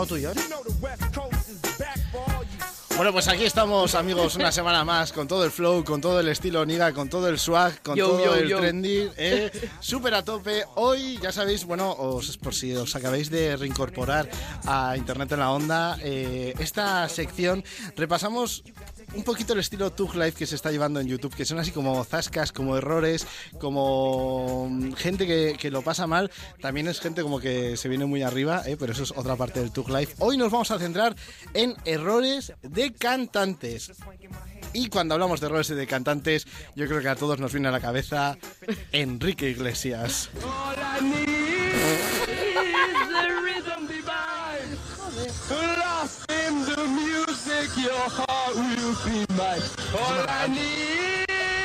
O tuyo. Bueno, pues aquí estamos, amigos, una semana más con todo el flow, con todo el estilo Niga, con todo el swag, con Yo, todo yo, el yo. trendy, eh, súper a tope. Hoy, ya sabéis, bueno, os, por si os acabáis de reincorporar a Internet en la Onda, eh, esta sección repasamos un poquito el estilo Tug Life que se está llevando en YouTube, que son así como zascas, como errores, como mm, gente que, que lo pasa mal. También es gente como que se viene muy arriba, eh, pero eso es otra parte del Tug Life. Hoy nos vamos a centrar en errores de cantantes. Y cuando hablamos de errores de cantantes, yo creo que a todos nos viene a la cabeza Enrique Iglesias.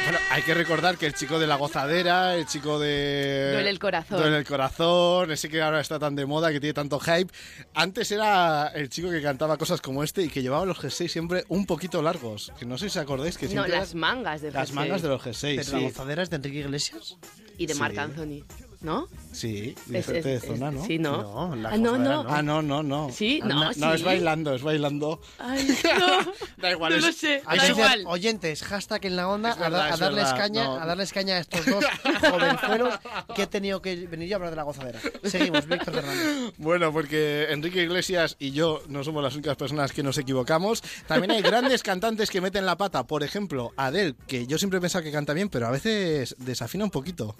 Bueno, hay que recordar que el chico de la gozadera, el chico de... Duele el corazón. Duele el corazón, ese que ahora está tan de moda, que tiene tanto hype. Antes era el chico que cantaba cosas como este y que llevaba los G6 siempre un poquito largos. Que no sé si os acordáis que No, siempre... las mangas de las jersey. mangas de los G6, Pero la sí. gozadera es de Enrique Iglesias. Y de Sí. Marc Anthony, ¿no? Sí, Es- diferente de zona, ¿no? Sí, ¿no? No, la ah, no, no. no. Ah, no, no, no. Sí, Ah, no, no, sí. es bailando, es bailando. Ay, no. Da igual, No es- lo sé, da que decir, igual. oyentes, hashtag en la onda, Es verdad, a, da- a es darles verdad, caña, no. a darles caña a estos dos jovenzuelos que he tenido que venir yo a hablar de la gozadera. Seguimos, Víctor Fernández. Bueno, porque Enrique Iglesias y yo no somos las únicas personas que nos equivocamos. También hay grandes cantantes que meten la pata. Por ejemplo, Adele, que yo siempre he pensado que canta bien, pero a veces desafina un poquito.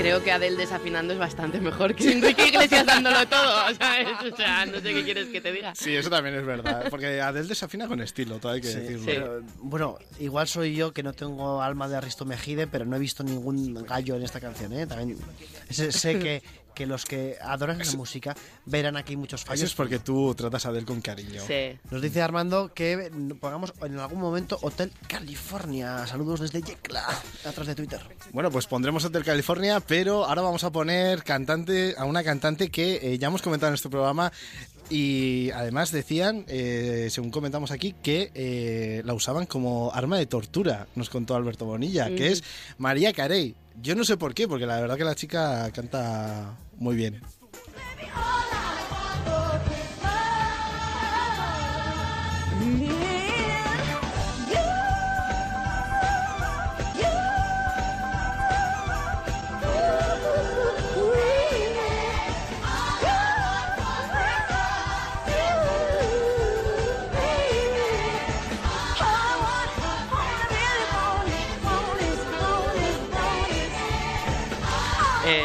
Creo que Adele desafinando es bastante mejor que Enrique Iglesias dándolo todo, ¿sabes? O sea, no sé qué quieres que te diga. Sí, eso también es verdad. Porque Adele desafina con estilo, todo hay que Sí, decirlo. pero, bueno, igual soy yo que no tengo alma de Aristo Mejide, pero no he visto ningún gallo en esta canción, ¿eh? También sé que, que los que adoran la música verán aquí muchos fallos. Eso es porque tú tratas a Adele con cariño. Sí. Nos dice Armando que pongamos en algún momento Hotel California. Saludos desde Yecla, atrás de Twitter. Bueno, pues pondremos Hotel California, pero ahora vamos a poner cantante a una cantante que eh, ya hemos comentado en este programa y además decían, eh, según comentamos aquí, que eh, la usaban como arma de tortura, nos contó Alberto Bonilla, que es María Carey. Yo no sé por qué, porque la verdad que la chica canta muy bien. Eh,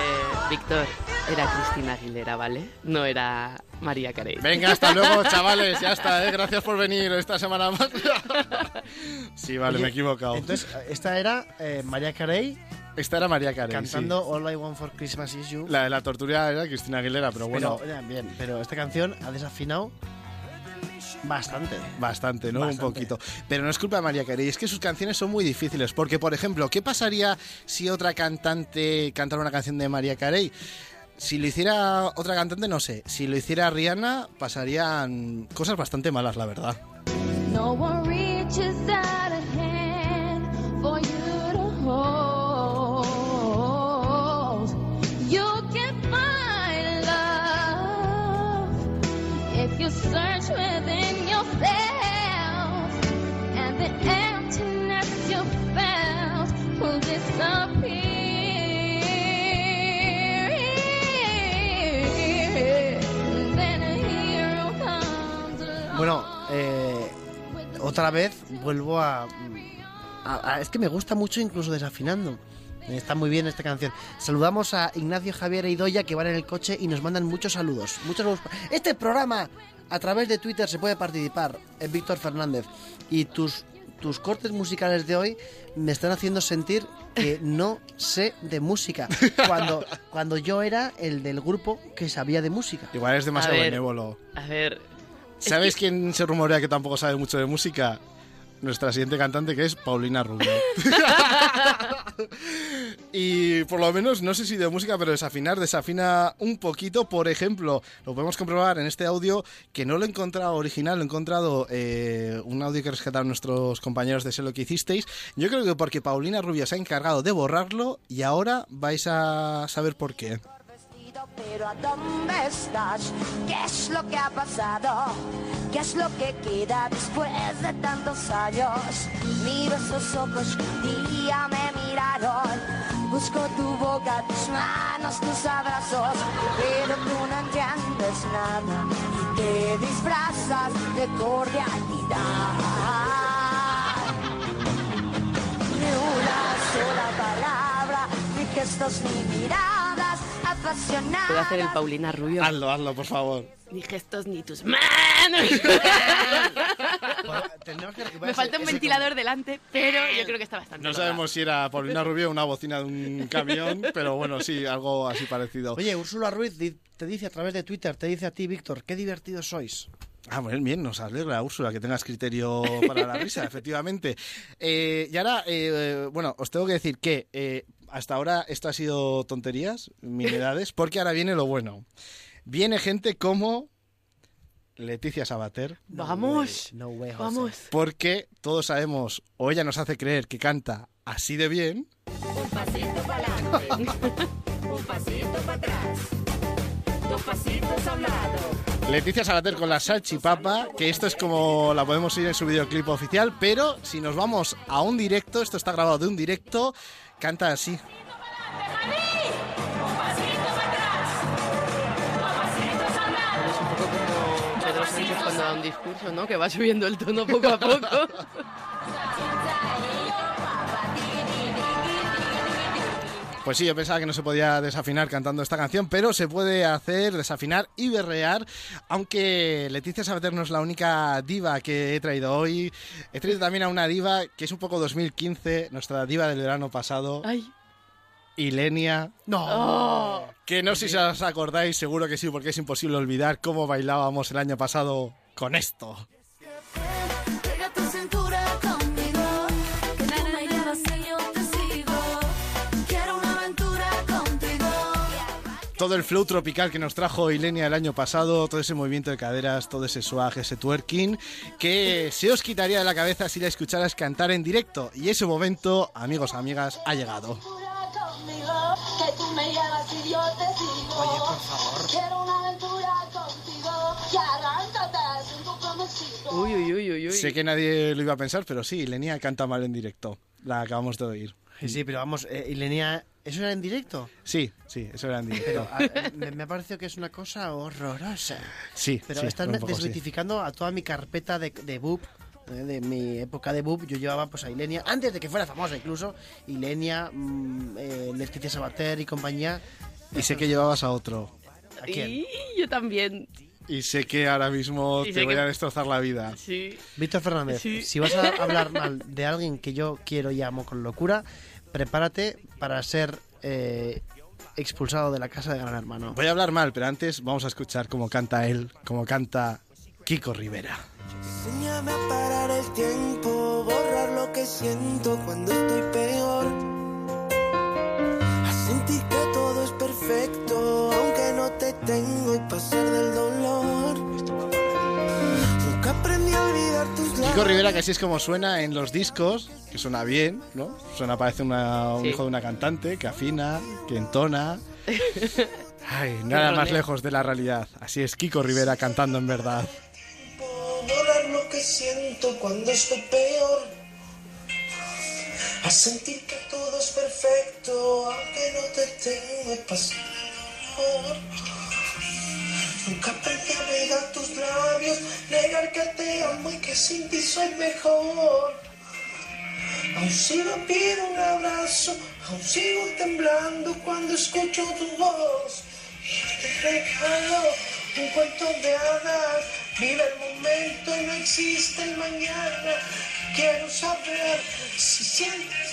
Víctor, era Cristina Aguilera, ¿vale? No era María Carey. Venga, hasta luego, chavales, ya está, ¿eh? gracias por venir esta semana más. sí, vale, Oye, me he equivocado. Entonces, esta era eh, María Carey Esta era María Carey. sí. cantando All I Want for Christmas Is You. La de la tortura era Cristina Aguilera, pero bueno, Pero, eh, bien, pero esta canción ha desafinado bastante. Bastante, ¿no? Bastante. Un poquito. Pero no es culpa de María Carey, es que sus canciones son muy difíciles. Porque, por ejemplo, ¿qué pasaría si otra cantante cantara una canción de María Carey? Si lo hiciera otra cantante, no sé. Si lo hiciera Rihanna, pasarían cosas bastante malas, la verdad. No one reaches out a hand otra vez vuelvo a, a- a- Es que me gusta mucho incluso desafinando. Está muy bien esta canción. Saludamos a Ignacio Javier e Idoya que van en el coche y nos mandan muchos saludos. Muchos saludos. Este programa a través de Twitter se puede participar. Es Víctor Fernández. Y tus, tus cortes musicales de hoy me están haciendo sentir que no sé de música. Cuando, cuando yo era el del grupo que sabía de música. Igual es demasiado A ver. benévolo. A ver. Es ¿Sabes que- quién se rumorea que tampoco sabe mucho de música? nuestra siguiente cantante, que es Paulina Rubio. y por lo menos, no sé si de música, pero desafinar, desafina un poquito. Por ejemplo, lo podemos comprobar en este audio, que no lo he encontrado original, lo he encontrado eh, un audio que rescataron nuestros compañeros de Sé lo que hicisteis. Yo creo que porque Paulina Rubio se ha encargado de borrarlo y ahora vais a saber por qué. Pero ¿a dónde estás? ¿Qué es lo que ha pasado? ¿Qué es lo que queda después de tantos años? Miro esos ojos un día me miraron. Busco tu boca, tus manos, tus abrazos, pero tú no entiendes nada y te disfrazas de cordialidad. Ni una sola palabra, ni gestos ni miradas. Puedo hacer el Paulina Rubio. Hazlo, hazlo, por favor. Ni gestos ni tus manos. Me falta un ventilador delante, pero yo creo que está bastante. No logrado. sabemos si era Paulina Rubio o una bocina de un camión, pero bueno, sí, algo así parecido. Oye, Úrsula Ruiz te dice a través de Twitter, te dice a ti, Víctor, qué divertidos sois. Ah, bueno, bien, nos alegra, Úrsula, que tengas criterio para la risa, efectivamente. Eh, y ahora, eh, bueno, os tengo que decir que eh, hasta ahora esto ha sido tonterías, minedades, porque ahora viene lo bueno. Viene gente como Leticia Sabater, Vamos. No way. Vamos. porque todos sabemos, o ella nos hace creer que canta así de bien, Un pasito para adelante, un pasito para atrás, dos pasitos a un lado. Leticia Sabater con la salchipapa, que esto es como la podemos ir en su videoclip oficial, pero si nos vamos a un directo, esto está grabado de un directo, canta así. Es un poco como Pedro Sánchez cuando da un discurso, ¿no? Que va subiendo el tono poco a poco. Pues sí, yo pensaba que no se podía desafinar cantando esta canción, pero se puede hacer desafinar y berrear, aunque Leticia Sabater no es la única diva que he traído hoy. He traído también a una diva que es un poco 2015, nuestra diva del verano pasado, Ay. Ilenia. No. Oh. Que no sé si os acordáis, seguro que sí, porque es imposible olvidar cómo bailábamos el año pasado con esto. Todo el flow tropical que nos trajo Ilenia el año pasado, todo ese movimiento de caderas, todo ese swag, ese twerking, que se os quitaría de la cabeza si la escucharas cantar en directo. Y ese momento, amigos, amigas, ha llegado. conmigo, que tú me llevas y yo te sigo. Oye, por favor. Quiero una aventura contigo, y arráncate, siento prometido. Uy, uy, uy, uy, uy. Sé que nadie lo iba a pensar, pero sí, Ilenia canta mal en directo. La acabamos de oír. Sí, sí, pero vamos, eh, Ilenia, ¿eso era en directo? Sí, sí, eso era en directo. Pero a- me, me ha parecido que es una cosa horrorosa. Sí, Pero sí, estás un poco sí. desmitificando a toda mi carpeta de, de Boop. eh, De mi época de Boop, yo llevaba pues a Ilenia, antes de que fuera famosa incluso, Ilenia, mm, eh, Leticia Sabater y compañía. Y sé que llevabas a otro. ¿A quién? Y yo también. Y sé que ahora mismo Y te voy que- a destrozar la vida. Sí. Víctor Fernández, Sí. si vas a hablar mal de alguien que yo quiero y amo con locura, prepárate para ser eh, expulsado de la casa de Gran Hermano. Voy a hablar mal, pero antes vamos a escuchar cómo canta él, cómo canta Kiko Rivera. Enséñame a parar el tiempo, borrar lo que siento cuando estoy peor. A sentir que todo es perfecto, tengo y pasar del dolor. Nunca aprendí a olvidar tus Kiko labios. Rivera, que así es como suena en los discos, que suena bien, ¿no? Suena, parece una- un Sí. hijo de una cantante, que afina, que entona. Ay, nada más lejos de la realidad. Así es Kiko Rivera cantando en verdad. borrar lo que siento cuando estoy peor. A sentir que todo es perfecto, aunque no te tengo pasar dolor. Nunca aprendí a mirar tus labios, negar que te amo y que sin ti soy mejor. Aún sigo pido un abrazo, aún sigo temblando cuando escucho tu voz. Y te regalo un cuento de hadas, vive el momento y no existe el mañana. Quiero saber si sientes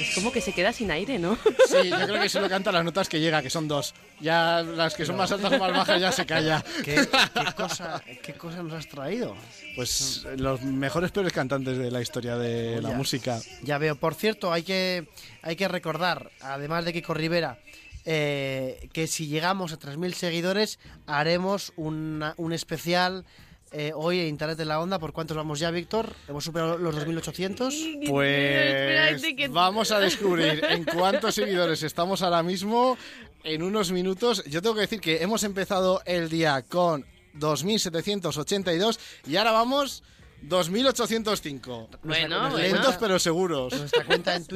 Es como que se queda sin aire, ¿no? Sí, yo creo que solo canta las notas que llega, que son dos. Ya las que son más altas o más bajas ya se calla. ¿Qué, qué cosa, ¿Qué cosa nos has traído? Pues los mejores peores cantantes de la historia de la Ya. música. Ya veo. Por cierto, hay que, hay que recordar, además de Kiko Rivera, eh, que si llegamos a 3.000 seguidores, haremos una- un especial eh, hoy en Internet de la Onda. ¿Por cuántos vamos ya, Víctor? ¿Hemos superado los 2.800? Pues vamos a descubrir en cuántos seguidores estamos ahora mismo en unos minutos. Yo tengo que decir que hemos empezado el día con 2.782 y ahora vamos 2.805. Bueno. Lentos pero seguros. Nuestra cuenta en Twitter